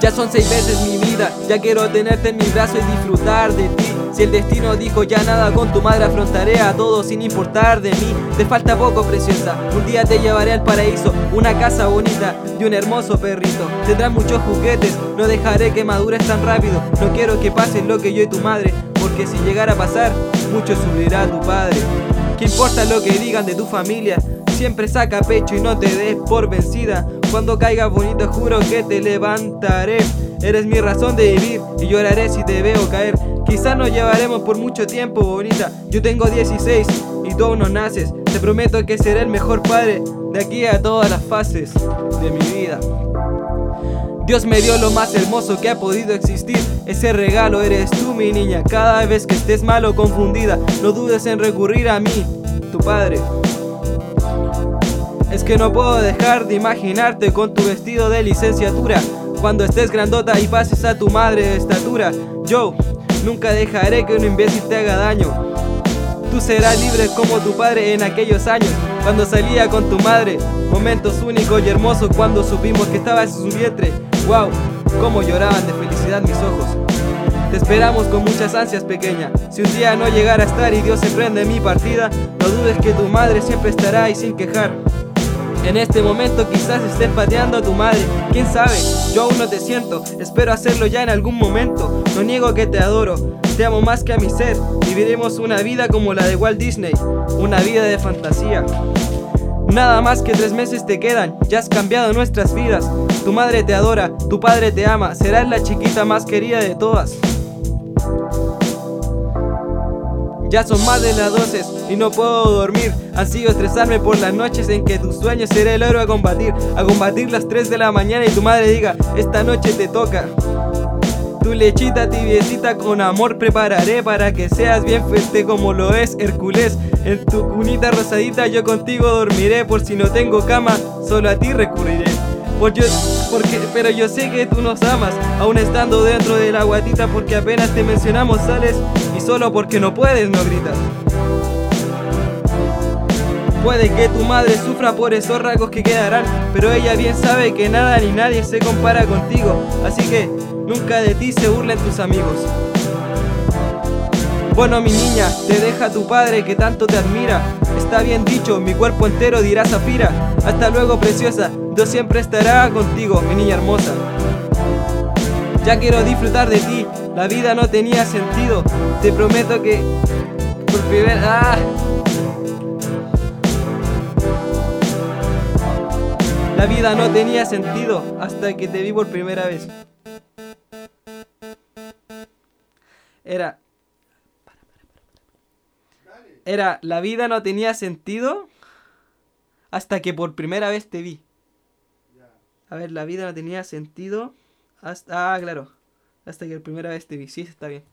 Ya son seis veces mi vida, ya quiero tenerte en mi brazo y disfrutar de ti. Si el destino dijo ya nada con tu madre afrontaré a todo sin importar de mí. Te falta poco, preciosa. Un día te llevaré al paraíso, una casa bonita y un hermoso perrito. Tendrás muchos juguetes, no dejaré que madures tan rápido. No quiero que pases lo que yo y tu madre, porque si llegara a pasar, mucho sufrirá tu padre. ¿Qué importa lo que digan de tu familia? Siempre saca pecho y no te des por vencida. Cuando caigas bonito juro que te levantaré. Eres mi razón de vivir y lloraré si te veo caer. Quizás nos llevaremos por mucho tiempo, bonita. Yo tengo 16 y tú aún no naces. Te prometo que seré el mejor padre de aquí a todas las fases de mi vida. Dios me dio lo más hermoso que ha podido existir. Ese regalo eres tú, mi niña. Cada vez que estés mal o confundida, no dudes en recurrir a mí, tu padre. Es que no puedo dejar de imaginarte con tu vestido de licenciatura. Cuando estés grandota y pases a tu madre de estatura. Yo nunca dejaré que un imbécil te haga daño. Tú serás libre como tu padre en aquellos años, cuando salía con tu madre. Momentos únicos y hermosos cuando supimos que estaba en su vientre. Wow, cómo lloraban de felicidad mis ojos. Te esperamos con muchas ansias, pequeña. Si un día no llegara a estar y Dios se prende mi partida, no dudes que tu madre siempre estará ahí sin quejar. En este momento quizás estés pateando a tu madre, quién sabe, yo aún no te siento, espero hacerlo ya en algún momento. No niego que te adoro, te amo más que a mi ser. Viviremos una vida como la de Walt Disney, una vida de fantasía. Nada más que tres meses te quedan, ya has cambiado nuestras vidas. Tu madre te adora, tu padre te ama, serás la chiquita más querida de todas. Ya son más de las 12 y no puedo dormir. sido estresarme por las noches en que tus sueños seré el héroe a combatir. A combatir las 3 de la mañana y tu madre diga, esta noche te toca. Tu lechita tibiecita con amor prepararé para que seas bien fuerte como lo es Hércules. En tu cunita rosadita yo contigo dormiré por si no tengo cama, solo a ti recurriré. Por yo, porque, pero yo sé que tú nos amas, aún estando dentro de la guatita, porque apenas te mencionamos sales solo porque no puedes no gritas. Puede que tu madre sufra por esos rasgos que quedarán, pero ella bien sabe que nada ni nadie se compara contigo, así que nunca de ti se burlen tus amigos. Bueno, mi niña, te deja tu padre que tanto te admira. Está bien dicho, mi cuerpo entero dirá Zafira. Hasta luego, preciosa, Dios siempre estará contigo, mi niña hermosa. Ya quiero disfrutar de ti, la vida no tenía sentido. Te prometo que por primera ¡Ah! La vida no tenía sentido hasta que te vi por primera vez. Era era la vida no tenía sentido hasta que por primera vez te vi. A ver, la vida no tenía sentido hasta... Ah, claro. Hasta que por primera vez te vi. Está bien.